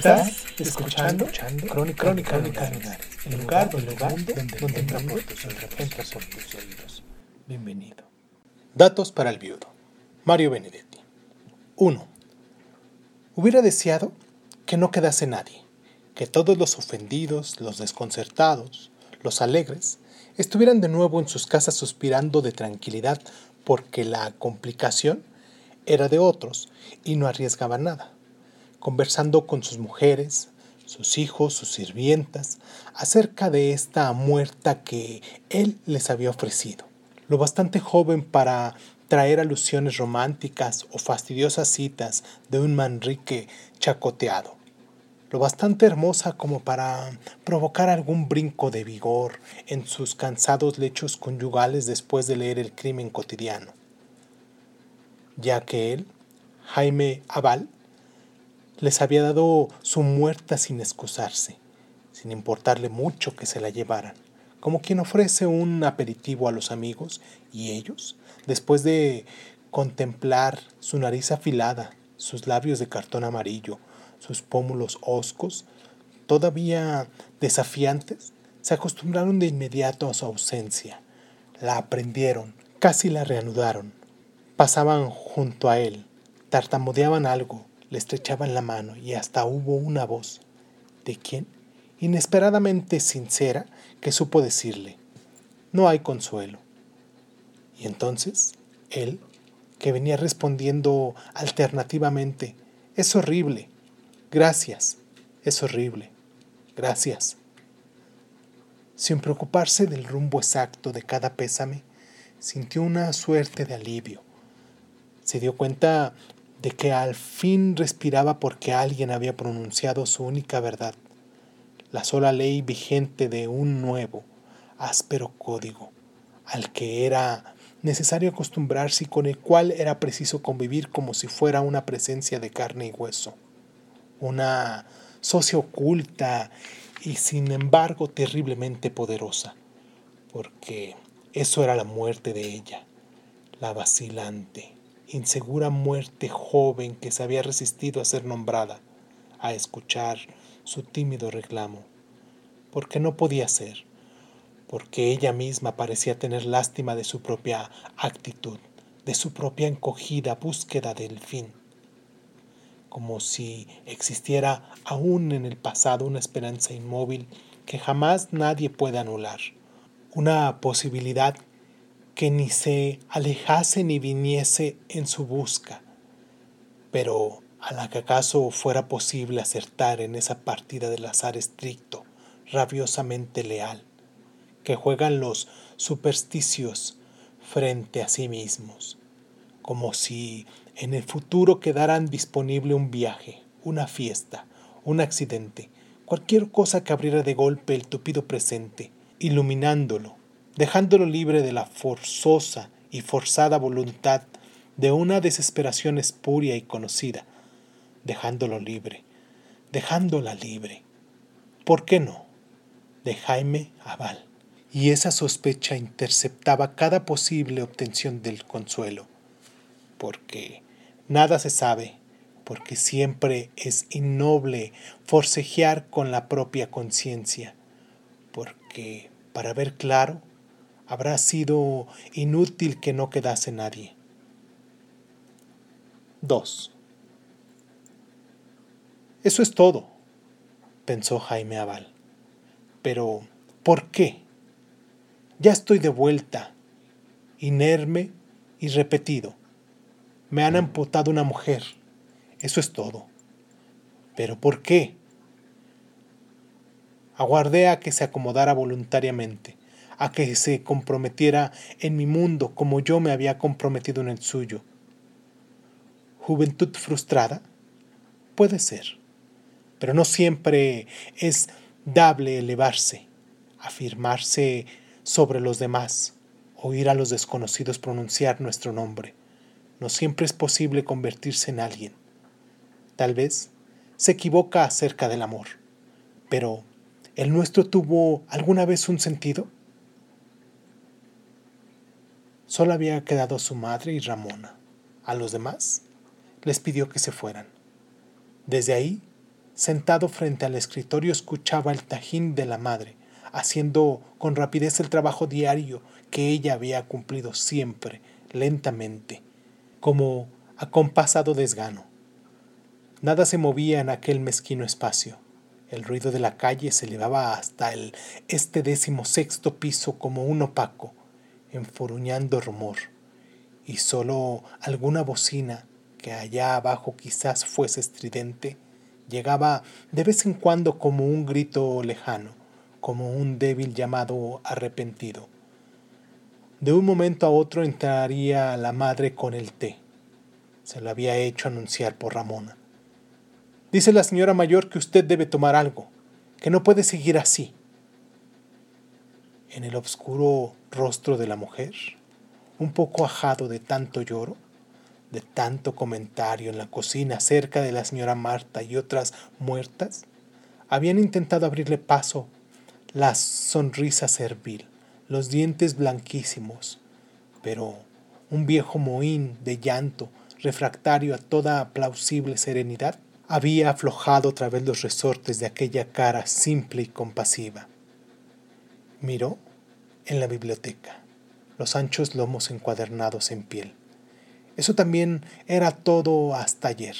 Estás escuchando, Crónica, Crónica, el lugar, el lugar donde, donde entra por tus oídos. Bienvenido. Datos para el viudo. Mario Benedetti. 1. Hubiera deseado que no quedase nadie, que todos los ofendidos, los desconcertados, los alegres, estuvieran de nuevo en sus casas suspirando de tranquilidad porque la complicación era de otros y no arriesgaban nada conversando con sus mujeres, sus hijos, sus sirvientas, acerca de esta muerta que él les había ofrecido. Lo bastante joven para traer alusiones románticas o fastidiosas citas de un Manrique chacoteado. Lo bastante hermosa como para provocar algún brinco de vigor en sus cansados lechos conyugales después de leer el crimen cotidiano. Ya que él, Jaime Aval, les había dado su muerta sin excusarse, sin importarle mucho que se la llevaran, como quien ofrece un aperitivo a los amigos y ellos, después de contemplar su nariz afilada, sus labios de cartón amarillo, sus pómulos hoscos, todavía desafiantes, se acostumbraron de inmediato a su ausencia, la aprendieron, casi la reanudaron, pasaban junto a él, tartamudeaban algo, le estrechaban la mano y hasta hubo una voz. ¿De quién? Inesperadamente sincera que supo decirle, no hay consuelo. Y entonces, él, que venía respondiendo alternativamente, es horrible, gracias, es horrible, gracias. Sin preocuparse del rumbo exacto de cada pésame, sintió una suerte de alivio. Se dio cuenta de que al fin respiraba porque alguien había pronunciado su única verdad, la sola ley vigente de un nuevo, áspero código, al que era necesario acostumbrarse y con el cual era preciso convivir como si fuera una presencia de carne y hueso, una socia oculta y sin embargo terriblemente poderosa, porque eso era la muerte de ella, la vacilante, insegura muerte joven que se había resistido a ser nombrada, a escuchar su tímido reclamo, porque no podía ser, porque ella misma parecía tener lástima de su propia actitud, de su propia encogida búsqueda del fin, como si existiera aún en el pasado una esperanza inmóvil que jamás nadie puede anular, una posibilidad que ni se alejase ni viniese en su busca, pero a la que acaso fuera posible acertar en esa partida del azar estricto, rabiosamente leal, que juegan los supersticios frente a sí mismos, como si en el futuro quedaran disponible un viaje, una fiesta, un accidente, cualquier cosa que abriera de golpe el tupido presente, iluminándolo dejándolo libre de la forzosa y forzada voluntad de una desesperación espuria y conocida, dejándolo libre, dejándola libre. ¿Por qué no? De Jaime Aval. Y esa sospecha interceptaba cada posible obtención del consuelo, porque nada se sabe, porque siempre es innoble forcejear con la propia conciencia, porque para ver claro habrá sido inútil que no quedase nadie. 2. Eso es todo, pensó Jaime Aval. Pero, ¿por qué? Ya estoy de vuelta, inerme y repetido. Me han amputado una mujer. Eso es todo. ¿Pero por qué? Aguardé a que se acomodara voluntariamente a que se comprometiera en mi mundo como yo me había comprometido en el suyo, juventud frustrada? Puede ser, pero no siempre es dable elevarse, afirmarse sobre los demás, oír a los desconocidos pronunciar nuestro nombre. No siempre es posible convertirse en alguien. Tal vez se equivoca acerca del amor, pero ¿el nuestro tuvo alguna vez un sentido? Solo había quedado su madre y Ramona. A los demás les pidió que se fueran. Desde ahí, sentado frente al escritorio, escuchaba el tajín de la madre, haciendo con rapidez el trabajo diario que ella había cumplido siempre, lentamente, como acompasado desgano. Nada se movía en aquel mezquino espacio. El ruido de la calle se elevaba hasta el este décimo sexto piso como un opaco, enfuruñando rumor, y sólo alguna bocina, que allá abajo quizás fuese estridente, llegaba de vez en cuando como un grito lejano, como un débil llamado arrepentido. De un momento a otro entraría la madre con el té. Se lo había hecho anunciar por Ramona. Dice la señora mayor que usted debe tomar algo, que no puede seguir así. En el oscuro rostro de la mujer, un poco ajado de tanto lloro, de tanto comentario en la cocina acerca de la señora Marta y otras muertas, habían intentado abrirle paso la sonrisa servil, los dientes blanquísimos, pero un viejo mohín de llanto, refractario a toda plausible serenidad, había aflojado otra vez los resortes de aquella cara simple y compasiva. Miró en la biblioteca los anchos lomos encuadernados en piel. Eso también era todo hasta ayer,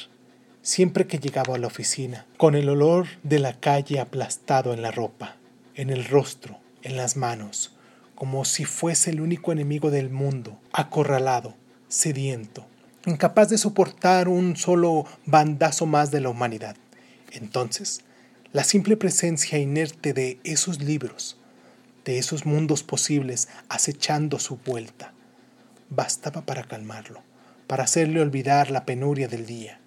siempre que llegaba a la oficina, con el olor de la calle aplastado en la ropa, en el rostro, en las manos, como si fuese el único enemigo del mundo, acorralado, sediento, incapaz de soportar un solo bandazo más de la humanidad. Entonces, la simple presencia inerte de esos libros, de esos mundos posibles acechando su vuelta, bastaba para calmarlo, para hacerle olvidar la penuria del día.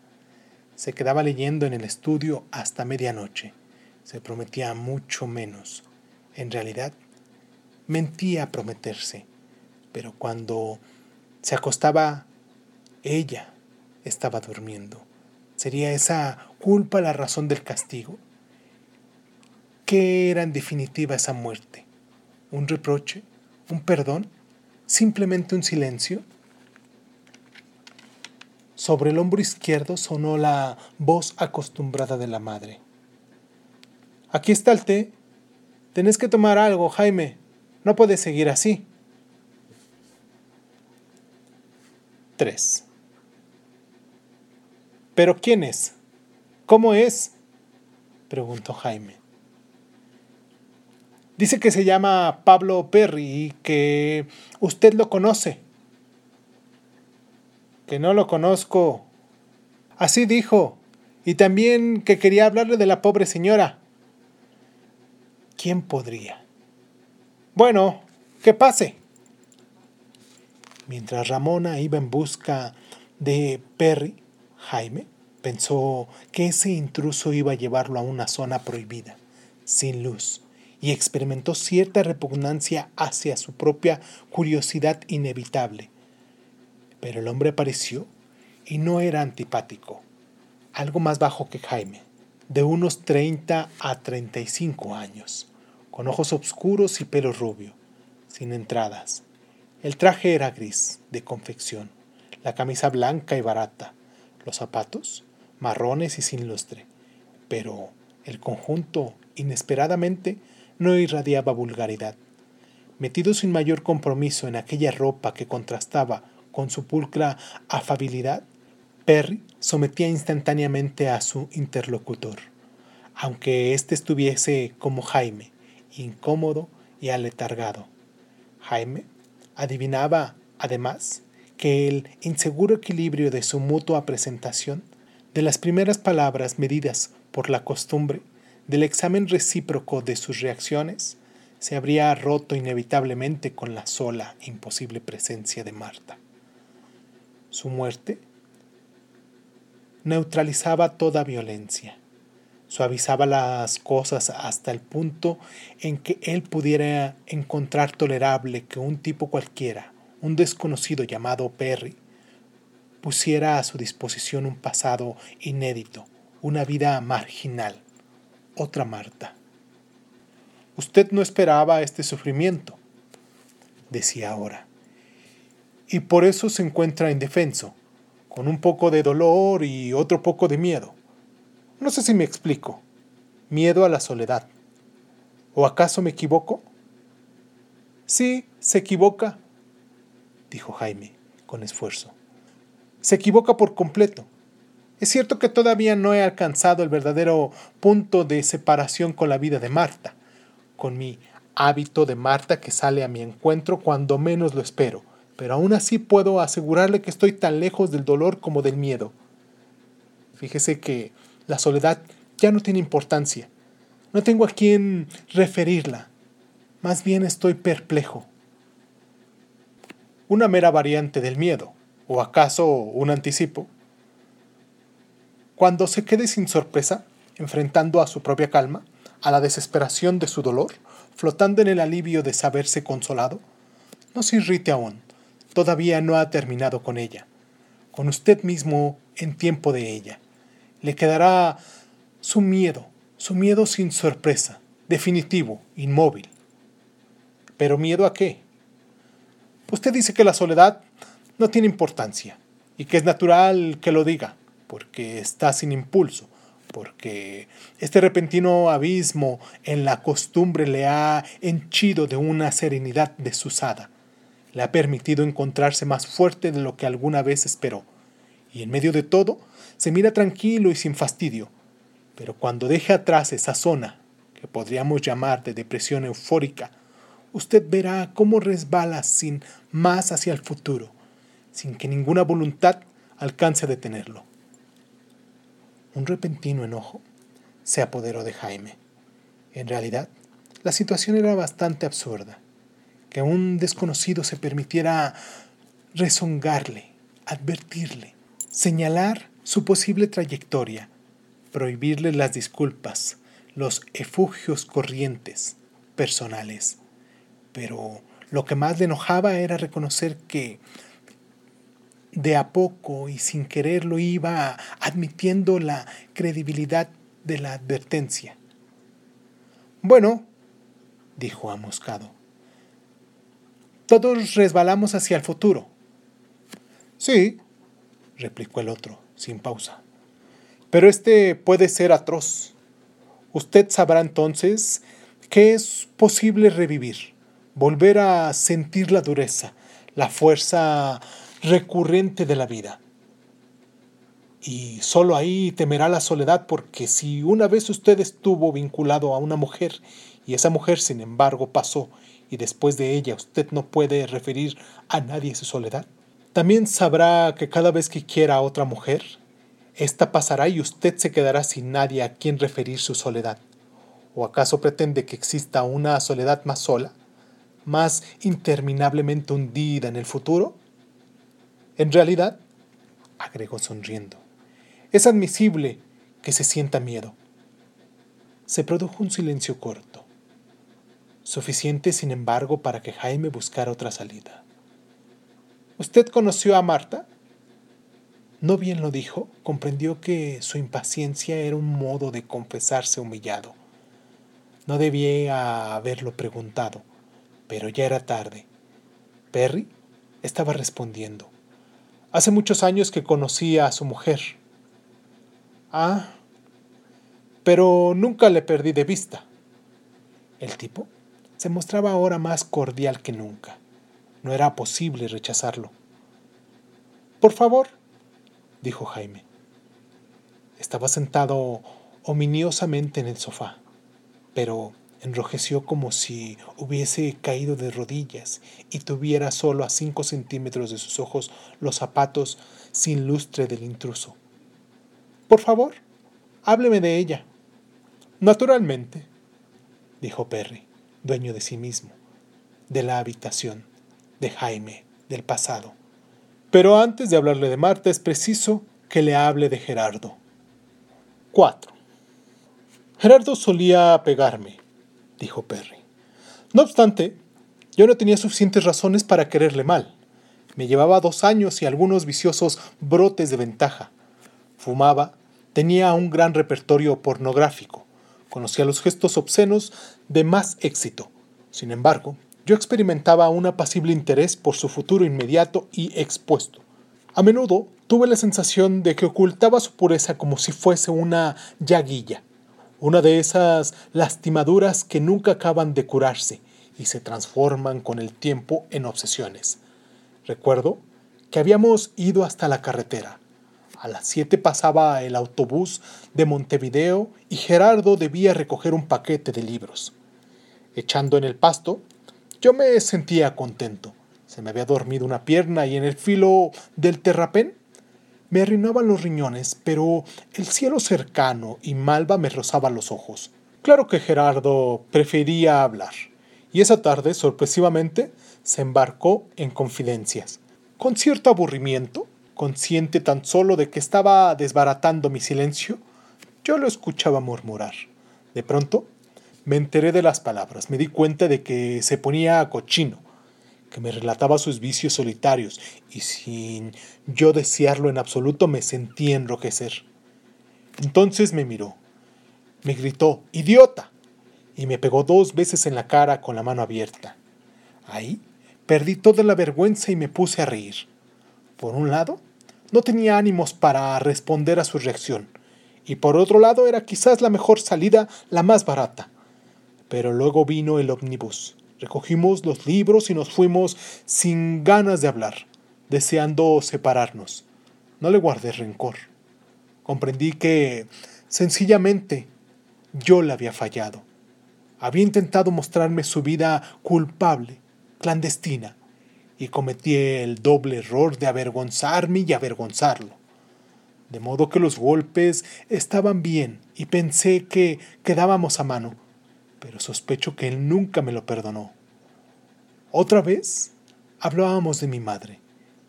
Se quedaba leyendo en el estudio hasta medianoche. Se prometía mucho menos. En realidad, mentía a prometerse, pero cuando se acostaba, ella estaba durmiendo. ¿Sería esa culpa la razón del castigo? ¿Qué era en definitiva esa muerte? ¿Un reproche? ¿Un perdón? ¿Simplemente un silencio? Sobre el hombro izquierdo sonó la voz acostumbrada de la madre. Aquí está el té. Tenés que tomar algo, Jaime. No puedes seguir así. 3. ¿Pero quién es? ¿Cómo es? preguntó Jaime. Dice que se llama Pablo Perry y que usted lo conoce. Que no lo conozco. Así dijo. Y también que quería hablarle de la pobre señora. ¿Quién podría? Bueno, que pase. Mientras Ramona iba en busca de Perry, Jaime pensó que ese intruso iba a llevarlo a una zona prohibida, sin luz, y experimentó cierta repugnancia hacia su propia curiosidad inevitable. Pero el hombre apareció y no era antipático, algo más bajo que Jaime, de unos 30 a 35 años con ojos oscuros y pelo rubio, sin entradas. El traje era gris, de confección, la camisa blanca y barata, los zapatos marrones y sin lustre, pero el conjunto, inesperadamente, no irradiaba vulgaridad. Metido sin mayor compromiso en aquella ropa que contrastaba con su pulcra afabilidad, Perry sometía instantáneamente a su interlocutor, aunque éste estuviese como Jaime, incómodo y aletargado. Jaime adivinaba, además, que el inseguro equilibrio de su mutua presentación, de las primeras palabras medidas por la costumbre, del examen recíproco de sus reacciones, se habría roto inevitablemente con la sola e imposible presencia de Marta. Su muerte neutralizaba toda violencia. Suavizaba las cosas hasta el punto en que él pudiera encontrar tolerable que un tipo cualquiera, un desconocido llamado Perry, pusiera a su disposición un pasado inédito, una vida marginal, otra Marta. Usted no esperaba este sufrimiento, decía ahora, y por eso se encuentra indefenso, con un poco de dolor y otro poco de miedo. No sé si me explico. Miedo a la soledad. ¿O acaso me equivoco? Sí, se equivoca, dijo Jaime, con esfuerzo. Se equivoca por completo. Es cierto que todavía no he alcanzado el verdadero punto de separación con la vida de Marta, con mi hábito de Marta que sale a mi encuentro cuando menos lo espero, pero aún así puedo asegurarle que estoy tan lejos del dolor como del miedo. Fíjese que la soledad ya no tiene importancia. No tengo a quién referirla. Más bien estoy perplejo. Una mera variante del miedo, o acaso un anticipo. Cuando se quede sin sorpresa, enfrentando a su propia calma, a la desesperación de su dolor, flotando en el alivio de saberse consolado, no se irrite aún, todavía no ha terminado con ella. Con usted mismo en tiempo de ella. Le quedará su miedo, su miedo sin sorpresa, definitivo, inmóvil. ¿Pero miedo a qué? Usted dice que la soledad no tiene importancia y que es natural que lo diga, porque está sin impulso, porque este repentino abismo en la costumbre le ha henchido de una serenidad desusada le ha permitido encontrarse más fuerte de lo que alguna vez esperó. Y en medio de todo, se mira tranquilo y sin fastidio. Pero cuando deje atrás esa zona, que podríamos llamar de depresión eufórica, usted verá cómo resbala sin más hacia el futuro, sin que ninguna voluntad alcance a detenerlo. Un repentino enojo se apoderó de Jaime. En realidad, la situación era bastante absurda que un desconocido se permitiera rezongarle, advertirle, señalar su posible trayectoria, prohibirle las disculpas, los efugios corrientes, personales. Pero lo que más le enojaba era reconocer que de a poco y sin quererlo iba admitiendo la credibilidad de la advertencia. Bueno, dijo amoscado, todos resbalamos hacia el futuro. Sí, replicó el otro, sin pausa. Pero este puede ser atroz. Usted sabrá entonces que es posible revivir, volver a sentir la dureza, la fuerza recurrente de la vida. Y solo ahí temerá la soledad porque si una vez usted estuvo vinculado a una mujer y esa mujer sin embargo pasó y después de ella usted no puede referir a nadie su soledad? También sabrá que cada vez que quiera a otra mujer, esta pasará y usted se quedará sin nadie a quien referir su soledad. ¿O acaso pretende que exista una soledad más sola, más interminablemente hundida en el futuro? En realidad, agregó sonriendo, es admisible que se sienta miedo. Se produjo un silencio corto suficiente sin embargo para que Jaime buscara otra salida. ¿Usted conoció a Marta? No bien lo dijo, comprendió que su impaciencia era un modo de confesarse humillado. No debía haberlo preguntado, pero ya era tarde. Perry estaba respondiendo. Hace muchos años que conocía a su mujer. Ah, pero nunca le perdí de vista. El tipo se mostraba ahora más cordial que nunca. No era posible rechazarlo. Por favor, dijo Jaime. Estaba sentado ominiosamente en el sofá, pero enrojeció como si hubiese caído de rodillas y tuviera solo a cinco centímetros de sus ojos los zapatos sin lustre del intruso. Por favor, hábleme de ella. Naturalmente, dijo Perry dueño de sí mismo, de la habitación, de Jaime, del pasado. Pero antes de hablarle de Marta es preciso que le hable de Gerardo. 4. Gerardo solía pegarme, dijo Perry. No obstante, yo no tenía suficientes razones para quererle mal. Me llevaba dos años y algunos viciosos brotes de ventaja. Fumaba, tenía un gran repertorio pornográfico, conocía los gestos obscenos de más éxito. Sin embargo, yo experimentaba un apacible interés por su futuro inmediato y expuesto. A menudo tuve la sensación de que ocultaba su pureza como si fuese una llaguilla, una de esas lastimaduras que nunca acaban de curarse y se transforman con el tiempo en obsesiones. Recuerdo que habíamos ido hasta la carretera. A las siete pasaba el autobús de Montevideo y Gerardo debía recoger un paquete de libros. Echando en el pasto, yo me sentía contento. Se me había dormido una pierna y en el filo del terrapén me arruinaban los riñones, pero el cielo cercano y malva me rozaba los ojos. Claro que Gerardo prefería hablar, y esa tarde, sorpresivamente, se embarcó en confidencias. Con cierto aburrimiento, consciente tan solo de que estaba desbaratando mi silencio, yo lo escuchaba murmurar. De pronto, me enteré de las palabras, me di cuenta de que se ponía cochino, que me relataba sus vicios solitarios y sin yo desearlo en absoluto me sentí enrojecer. Entonces me miró, me gritó, ¡Idiota! y me pegó dos veces en la cara con la mano abierta. Ahí perdí toda la vergüenza y me puse a reír. Por un lado, no tenía ánimos para responder a su reacción, y por otro lado era quizás la mejor salida, la más barata. Pero luego vino el ómnibus. Recogimos los libros y nos fuimos sin ganas de hablar, deseando separarnos. No le guardé rencor. Comprendí que, sencillamente, yo le había fallado. Había intentado mostrarme su vida culpable, clandestina, y cometí el doble error de avergonzarme y avergonzarlo. De modo que los golpes estaban bien y pensé que quedábamos a mano, pero sospecho que él nunca me lo perdonó. Otra vez hablábamos de mi madre.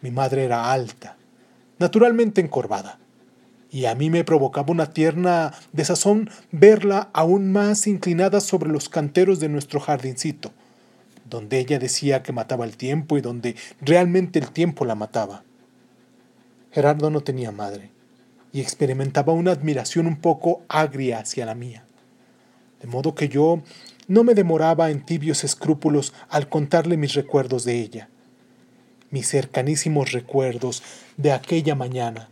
Mi madre era alta, naturalmente encorvada, y a mí me provocaba una tierna desazón verla aún más inclinada sobre los canteros de nuestro jardincito, donde ella decía que mataba el tiempo y donde realmente el tiempo la mataba. Gerardo no tenía madre, y experimentaba una admiración un poco agria hacia la mía de modo que yo no me demoraba en tibios escrúpulos al contarle mis recuerdos de ella, mis cercanísimos recuerdos de aquella mañana,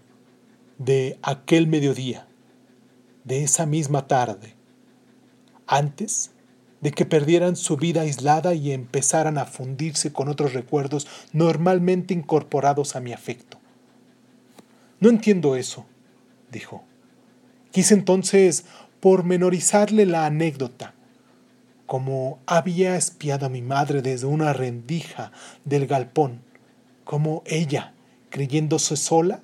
de aquel mediodía, de esa misma tarde, antes de que perdieran su vida aislada y empezaran a fundirse con otros recuerdos normalmente incorporados a mi afecto. No entiendo eso, dijo. Quise entonces pormenorizarle la anécdota, como había espiado a mi madre desde una rendija del galpón, como ella, creyéndose sola,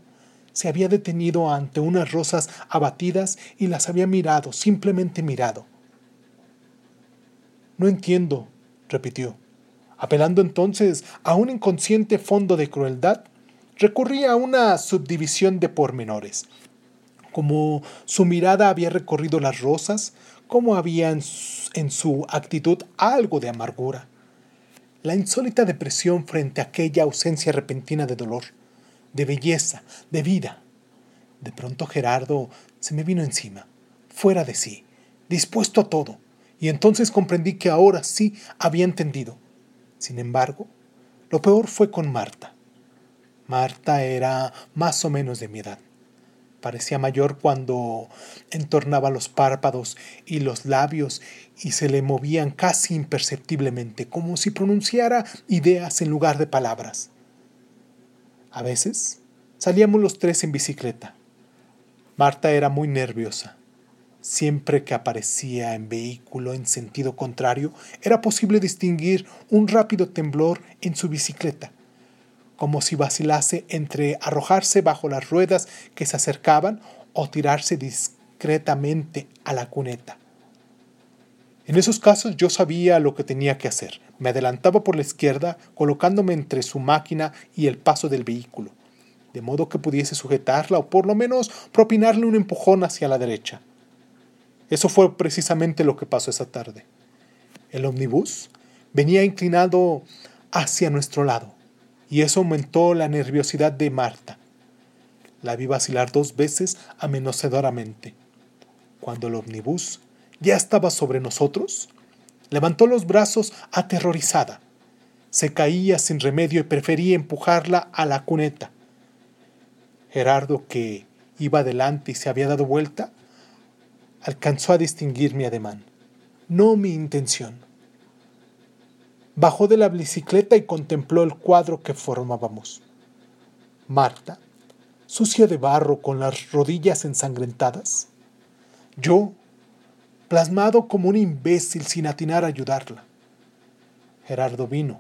se había detenido ante unas rosas abatidas y las había mirado, simplemente mirado. No entiendo, repitió. Apelando entonces a un inconsciente fondo de crueldad, recurría a una subdivisión de pormenores, como su mirada había recorrido las rosas, como había en su, actitud algo de amargura. La insólita depresión frente a aquella ausencia repentina de dolor, de belleza, de vida. De pronto Gerardo se me vino encima, fuera de sí, dispuesto a todo, y entonces comprendí que ahora sí había entendido. Sin embargo, lo peor fue con Marta. Marta era más o menos de mi edad. Parecía mayor cuando entornaba los párpados y los labios y se le movían casi imperceptiblemente, como si pronunciara ideas en lugar de palabras. A veces salíamos los tres en bicicleta. Marta era muy nerviosa. Siempre que aparecía en vehículo en sentido contrario, era posible distinguir un rápido temblor en su bicicleta como si vacilase entre arrojarse bajo las ruedas que se acercaban o tirarse discretamente a la cuneta. En esos casos yo sabía lo que tenía que hacer. Me adelantaba por la izquierda, colocándome entre su máquina y el paso del vehículo. de modo que pudiese sujetarla o por lo menos propinarle un empujón hacia la derecha. Eso fue precisamente lo que pasó esa tarde. El omnibus venía inclinado hacia nuestro lado, y eso aumentó la nerviosidad de Marta. La vi vacilar dos veces amenazadoramente. Cuando el omnibus ya estaba sobre nosotros, levantó los brazos aterrorizada. Se caía sin remedio y prefería empujarla a la cuneta. Gerardo, que iba adelante y se había dado vuelta, alcanzó a distinguir mi ademán, no mi intención. Bajó de la bicicleta y contempló el cuadro que formábamos. Marta, sucia de barro con las rodillas ensangrentadas. Yo, plasmado como un imbécil sin atinar a ayudarla. Gerardo vino,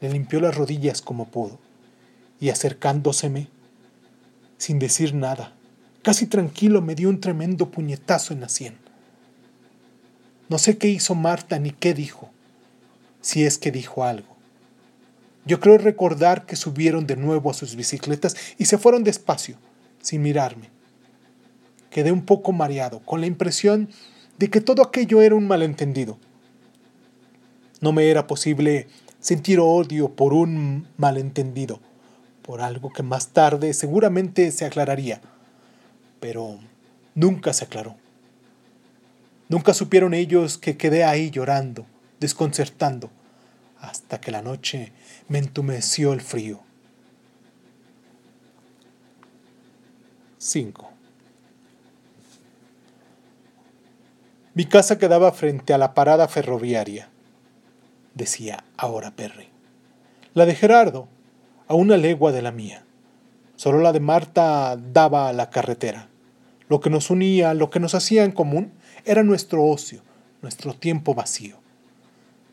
le limpió las rodillas como pudo, y acercándoseme, sin decir nada, casi tranquilo me dio un tremendo puñetazo en la sien. No sé qué hizo Marta ni qué dijo si es que dijo algo. Yo creo recordar que subieron de nuevo a sus bicicletas y se fueron despacio, sin mirarme. Quedé un poco mareado, con la impresión de que todo aquello era un malentendido. No me era posible sentir odio por un malentendido, por algo que más tarde seguramente se aclararía, pero nunca se aclaró. Nunca supieron ellos que quedé ahí llorando, desconcertando, hasta que la noche me entumeció el frío. 5. Mi casa quedaba frente a la parada ferroviaria, decía ahora Perry. La de Gerardo, a una legua de la mía. Solo la de Marta daba a la carretera. Lo que nos unía, lo que nos hacía en común, era nuestro ocio, nuestro tiempo vacío.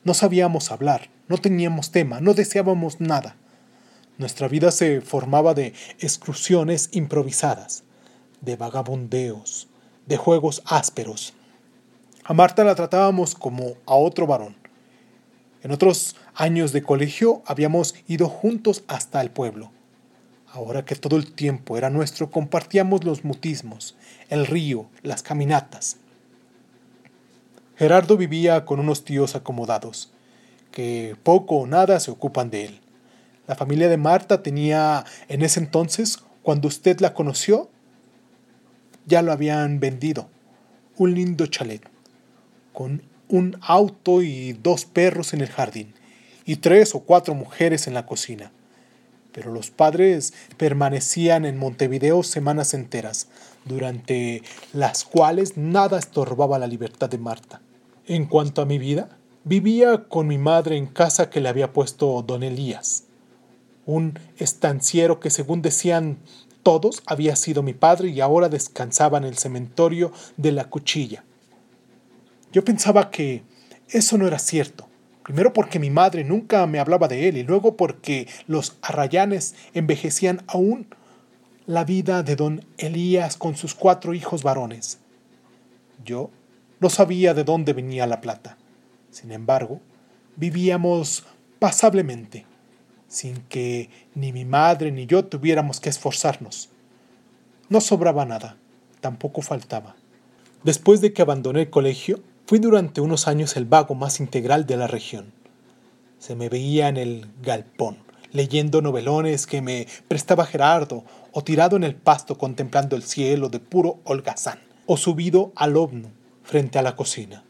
No sabíamos hablar, no teníamos tema, no deseábamos nada. Nuestra vida se formaba de excursiones improvisadas, de vagabundeos, de juegos ásperos. A Marta la tratábamos como a otro varón. En otros años de colegio habíamos ido juntos hasta el pueblo. Ahora que todo el tiempo era nuestro, compartíamos los mutismos, el río, las caminatas. Gerardo vivía con unos tíos acomodados, que poco o nada se ocupan de él. La familia de Marta tenía en ese entonces, cuando usted la conoció, ya lo habían vendido. Un lindo chalet, con un auto y dos perros en el jardín, y tres o cuatro mujeres en la cocina. Pero los padres permanecían en Montevideo semanas enteras, durante las cuales nada estorbaba la libertad de Marta. En cuanto a mi vida, vivía con mi madre en casa que le había puesto don Elías, un estanciero que según decían todos había sido mi padre y ahora descansaba en el cementerio de la cuchilla. Yo pensaba que eso no era cierto, primero porque mi madre nunca me hablaba de él y luego porque los arrayanes envejecían aún la vida de don Elías con sus cuatro hijos varones. Yo no sabía de dónde venía la plata. Sin embargo, vivíamos pasablemente, sin que ni mi madre ni yo tuviéramos que esforzarnos. No sobraba nada, tampoco faltaba. Después de que abandoné el colegio, fui durante unos años el vago más integral de la región. Se me veía en el galpón, leyendo novelones que me prestaba Gerardo, o tirado en el pasto contemplando el cielo de puro holgazán, o subido al ovno frente a la cocina.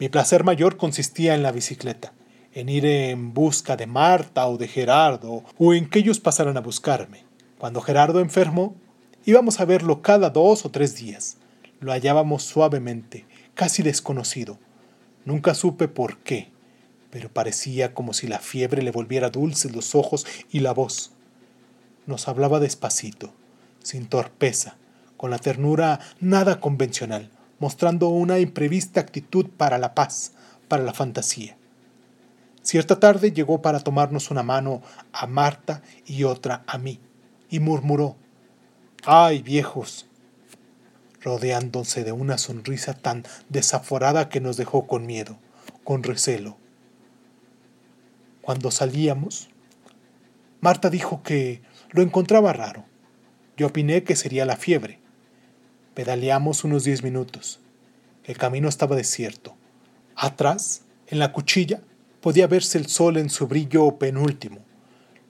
Mi placer mayor consistía en la bicicleta, en ir en busca de Marta o de Gerardo, o en que ellos pasaran a buscarme. Cuando Gerardo enfermó, íbamos a verlo cada dos o tres días. Lo hallábamos suavemente, casi desconocido. Nunca supe por qué, pero parecía como si la fiebre le volviera dulces los ojos y la voz. Nos hablaba despacito, sin torpeza, con la ternura nada convencional, mostrando una imprevista actitud para la paz, para la fantasía. Cierta tarde llegó para tomarnos una mano a Marta y otra a mí, y murmuró, ¡Ay, viejos! rodeándose de una sonrisa tan desaforada que nos dejó con miedo, con recelo. Cuando salíamos, Marta dijo que lo encontraba raro. Yo opiné que sería la fiebre. Pedaleamos unos diez minutos. El camino estaba desierto. Atrás, en la cuchilla, podía verse el sol en su brillo penúltimo.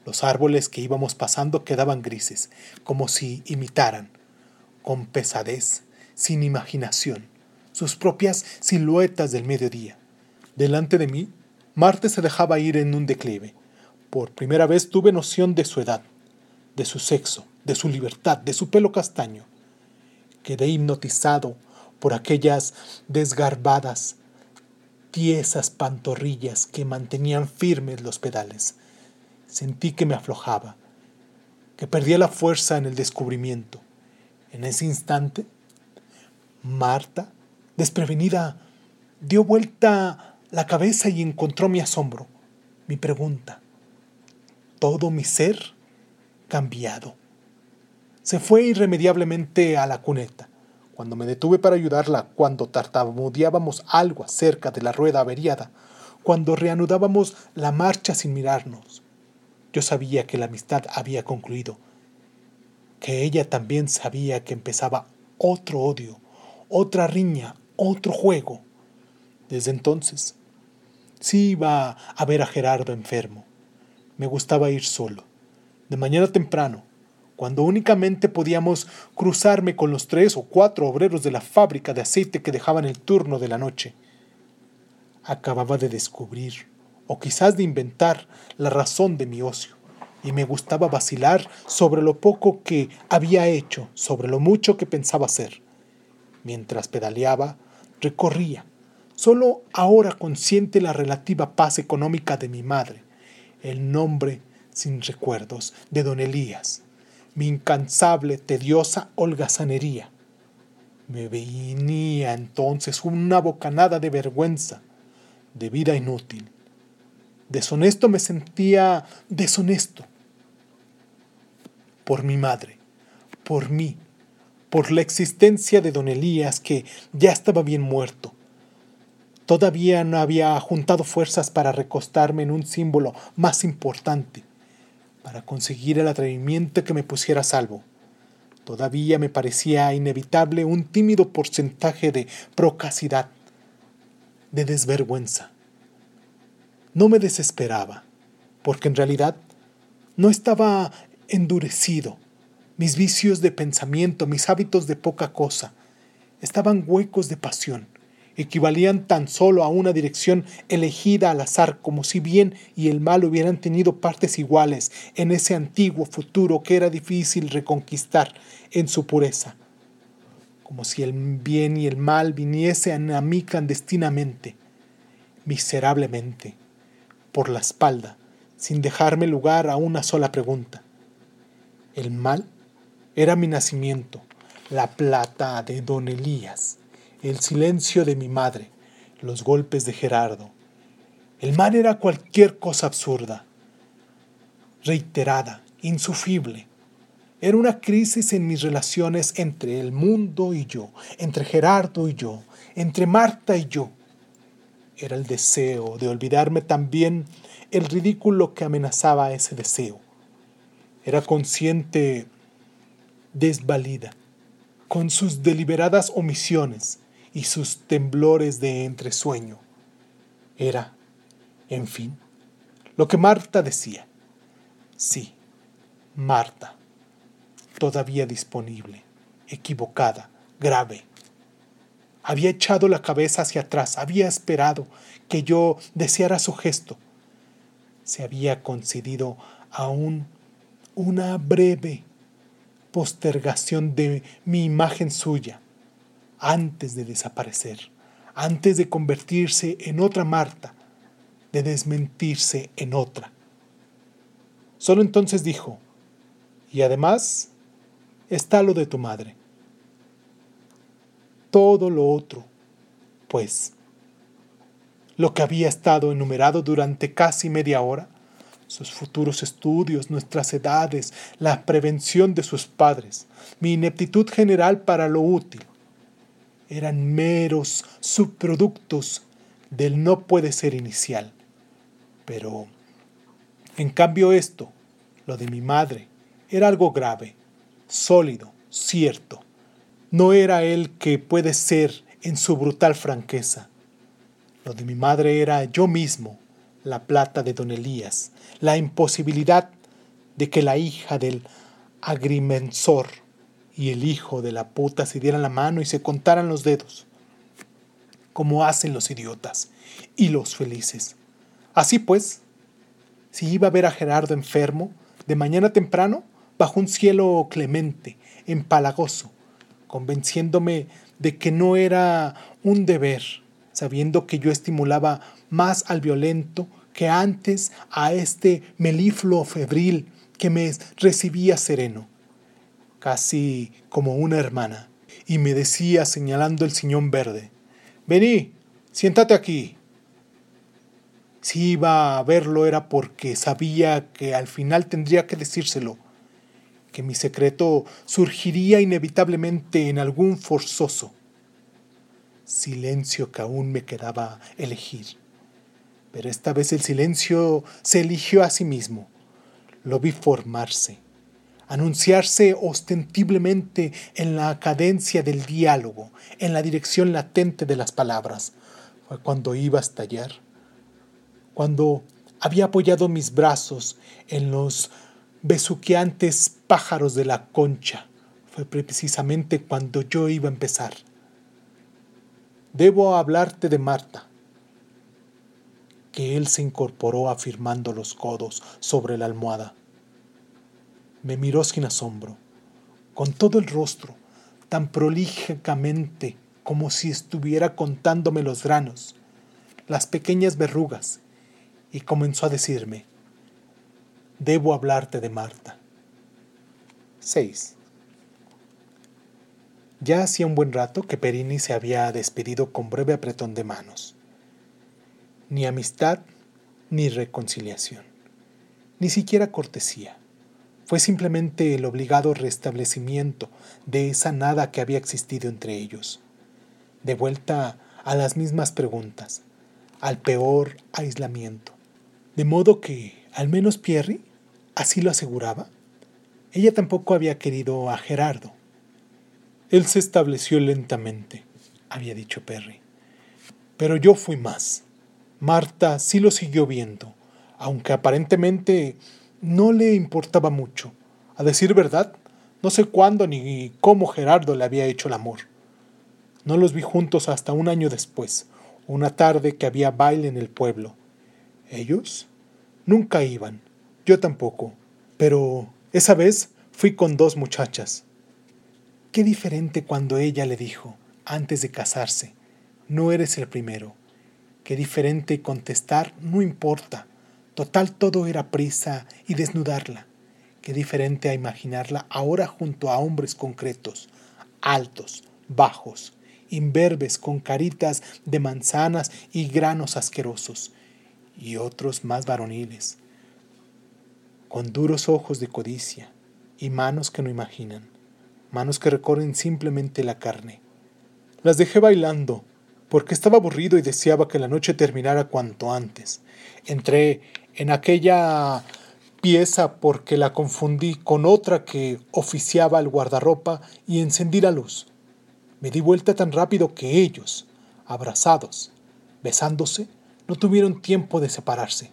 Los árboles que íbamos pasando quedaban grises, como si imitaran, con pesadez, sin imaginación, sus propias siluetas del mediodía. Delante de mí, Marte se dejaba ir en un declive. Por primera vez tuve noción de su edad, de su sexo, de su libertad, de su pelo castaño. Quedé hipnotizado por aquellas desgarbadas, tiesas pantorrillas que mantenían firmes los pedales. Sentí que me aflojaba, que perdía la fuerza en el descubrimiento. En ese instante, Marta, desprevenida, dio vuelta la cabeza y encontró mi asombro, mi pregunta. Todo mi ser cambiado. Se fue irremediablemente a la cuneta. Cuando me detuve para ayudarla, cuando tartamudeábamos algo acerca de la rueda averiada, cuando reanudábamos la marcha sin mirarnos, yo sabía que la amistad había concluido, que ella también sabía que empezaba otro odio, otra riña, otro juego. Desde entonces, sí iba a ver a Gerardo enfermo. Me gustaba ir solo, de mañana temprano, cuando únicamente podíamos cruzarme con los tres o cuatro obreros de la fábrica de aceite que dejaban el turno de la noche. Acababa de descubrir, o quizás de inventar, la razón de mi ocio, y me gustaba vacilar sobre lo poco que había hecho, sobre lo mucho que pensaba hacer. Mientras pedaleaba, recorría, solo ahora consciente la relativa paz económica de mi madre, el nombre sin recuerdos de don Elías, mi incansable, tediosa holgazanería. Me venía entonces una bocanada de vergüenza, de vida inútil. Deshonesto me sentía deshonesto. Por mi madre, por mí, por la existencia de don Elías que ya estaba bien muerto. Todavía no había juntado fuerzas para recostarme en un símbolo más importante para conseguir el atrevimiento que me pusiera a salvo. Todavía me parecía inevitable un tímido porcentaje de procacidad, de desvergüenza. No me desesperaba, porque en realidad no estaba endurecido. Mis vicios de pensamiento, mis hábitos de poca cosa, estaban huecos de pasión equivalían tan solo a una dirección elegida al azar, como si bien y el mal hubieran tenido partes iguales en ese antiguo futuro que era difícil reconquistar en su pureza, como si el bien y el mal viniesen a mí clandestinamente, miserablemente, por la espalda, sin dejarme lugar a una sola pregunta. El mal era mi nacimiento, la plata de don Elías el silencio de mi madre, los golpes de Gerardo. El mal era cualquier cosa absurda, reiterada, insufrible. Era una crisis en mis relaciones entre el mundo y yo, entre Gerardo y yo, entre Marta y yo. Era el deseo de olvidarme también el ridículo que amenazaba ese deseo. Era consciente desvalida, con sus deliberadas omisiones, y sus temblores de entresueño. Era, en fin, lo que Marta decía. Sí, Marta, todavía disponible, equivocada, grave. Había echado la cabeza hacia atrás, había esperado que yo deseara su gesto. Se había concedido aún una breve postergación de mi imagen suya antes de desaparecer, antes de convertirse en otra Marta, de desmentirse en otra. Solo entonces dijo, y además está lo de tu madre. Todo lo otro, pues, lo que había estado enumerado durante casi media hora, sus futuros estudios, nuestras edades, la prevención de sus padres, mi ineptitud general para lo útil, eran meros subproductos del no puede ser inicial. Pero, en cambio esto, lo de mi madre, era algo grave, sólido, cierto. No era él que puede ser en su brutal franqueza. Lo de mi madre era yo mismo, la plata de don Elías, la imposibilidad de que la hija del agrimensor y el hijo de la puta se dieran la mano y se contaran los dedos, como hacen los idiotas y los felices. Así pues, si iba a ver a Gerardo enfermo, de mañana temprano, bajo un cielo clemente, empalagoso, convenciéndome de que no era un deber, sabiendo que yo estimulaba más al violento que antes a este melifluo febril que me recibía sereno, casi como una hermana, y me decía señalando el sillón verde, Vení, siéntate aquí. Si iba a verlo era porque sabía que al final tendría que decírselo, que mi secreto surgiría inevitablemente en algún forzoso. Silencio que aún me quedaba elegir. Pero esta vez el silencio se eligió a sí mismo. Lo vi formarse, anunciarse ostentiblemente en la cadencia del diálogo, en la dirección latente de las palabras. Fue cuando iba a estallar cuando había apoyado mis brazos en los besuqueantes pájaros de la concha. Fue precisamente cuando yo iba a empezar. Debo hablarte de Marta, que él se incorporó afirmando los codos sobre la almohada. Me miró sin asombro, con todo el rostro, tan prolijamente como si estuviera contándome los granos, las pequeñas verrugas, y comenzó a decirme, debo hablarte de Marta. 6. Ya hacía un buen rato que Perini se había despedido con breve apretón de manos. Ni amistad, ni reconciliación, ni siquiera cortesía. Fue simplemente el obligado restablecimiento de esa nada que había existido entre ellos. De vuelta a las mismas preguntas, al peor aislamiento. De modo que, al menos Pierre, así lo aseguraba, ella tampoco había querido a Gerardo. Él se estableció lentamente, había dicho Perry. Pero yo fui más. Marta sí lo siguió viendo, aunque aparentemente no le importaba mucho. A decir verdad, no sé cuándo ni cómo Gerardo le había hecho el amor. No los vi juntos hasta un año después, una tarde que había baile en el pueblo. Ellos nunca iban, yo tampoco, pero esa vez fui con dos muchachas. Qué diferente cuando ella le dijo, antes de casarse, no eres el primero. Qué diferente contestar, no importa. Total todo era prisa y desnudarla. Qué diferente a imaginarla ahora junto a hombres concretos, altos, bajos, imberbes con caritas de manzanas y granos asquerosos, y otros más varoniles, con duros ojos de codicia y manos que no imaginan, manos que recorren simplemente la carne. Las dejé bailando porque estaba aburrido y deseaba que la noche terminara cuanto antes. Entré en aquella pieza porque la confundí con otra que oficiaba al guardarropa y encendí la luz. Me di vuelta tan rápido que ellos, abrazados, besándose, no tuvieron tiempo de separarse.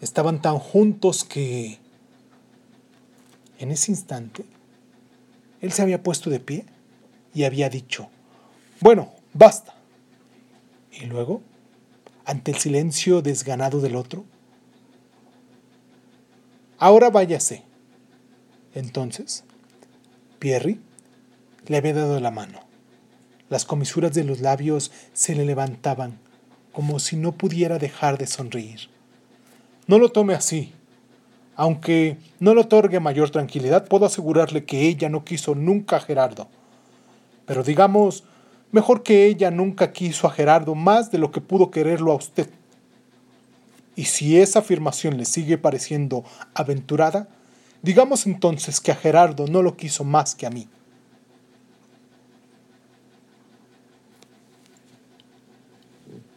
Estaban tan juntos que... En ese instante, él se había puesto de pie y había dicho, bueno, basta. Y luego, ante el silencio desganado del otro, ahora váyase. Entonces, Pierre le había dado la mano. Las comisuras de los labios se le levantaban como si no pudiera dejar de sonreír. No lo tome así. Aunque no le otorgue mayor tranquilidad, puedo asegurarle que ella no quiso nunca a Gerardo. Pero digamos, mejor que ella nunca quiso a Gerardo más de lo que pudo quererlo a usted. Y si esa afirmación le sigue pareciendo aventurada, digamos entonces que a Gerardo no lo quiso más que a mí.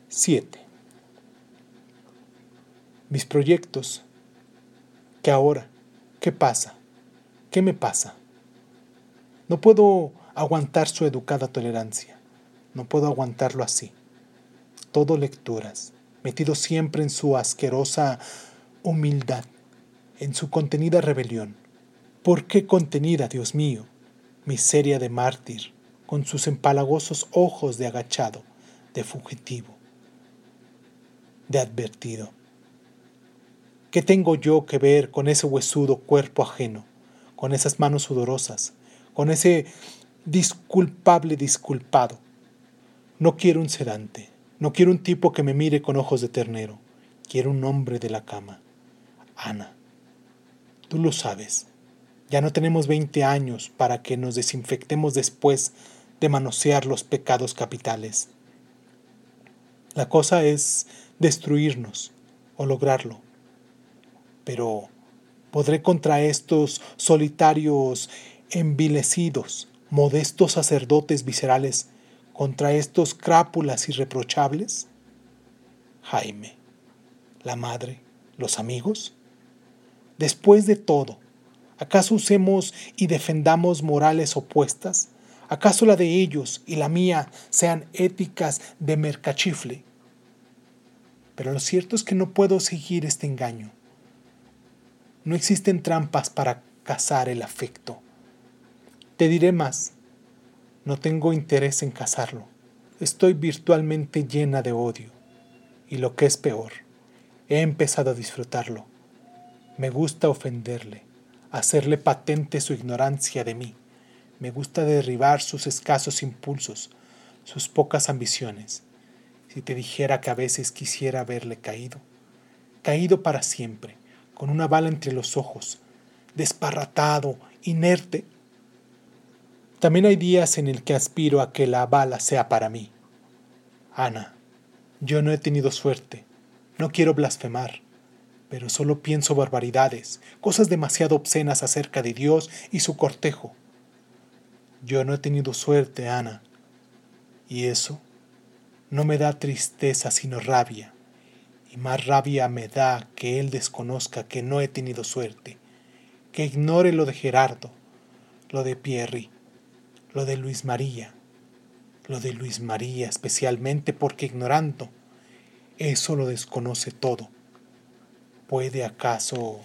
7. Mis proyectos. ¿Qué ahora? ¿Qué pasa? ¿Qué me pasa? No puedo aguantar su educada tolerancia. No puedo aguantarlo así. Todo lecturas, metido siempre en su asquerosa humildad, en su contenida rebelión. ¿Por qué contenida, Dios mío? Miseria de mártir, con sus empalagosos ojos de agachado, de fugitivo, de advertido. ¿Qué tengo yo que ver con ese huesudo cuerpo ajeno, con esas manos sudorosas, con ese disculpable disculpado? No quiero un sedante, no quiero un tipo que me mire con ojos de ternero, quiero un hombre de la cama. Ana, tú lo sabes, ya no tenemos 20 años para que nos desinfectemos después de manosear los pecados capitales. La cosa es destruirnos o lograrlo pero podré contra estos solitarios envilecidos, modestos sacerdotes viscerales, contra estos crápulas irreprochables? Jaime, la madre, los amigos. Después de todo, ¿acaso usemos y defendamos morales opuestas? ¿Acaso la de ellos y la mía sean éticas de mercachifle? Pero lo cierto es que no puedo seguir este engaño. No existen trampas para cazar el afecto. Te diré más, no tengo interés en cazarlo. Estoy virtualmente llena de odio. Y lo que es peor, he empezado a disfrutarlo. Me gusta ofenderle, hacerle patente su ignorancia de mí. Me gusta derribar sus escasos impulsos, sus pocas ambiciones. Si te dijera que a veces quisiera verle caído, caído para siempre, con una bala entre los ojos, desparratado, inerte. También hay días en el que aspiro a que la bala sea para mí. Ana, yo no he tenido suerte, no quiero blasfemar, pero solo pienso barbaridades, cosas demasiado obscenas acerca de Dios y su cortejo. Yo no he tenido suerte, Ana, y eso no me da tristeza sino rabia y más rabia me da que él desconozca que no he tenido suerte, que ignore lo de Gerardo, lo de Pierri, lo de Luis María, lo de Luis María especialmente porque ignorando, eso lo desconoce todo. ¿Puede acaso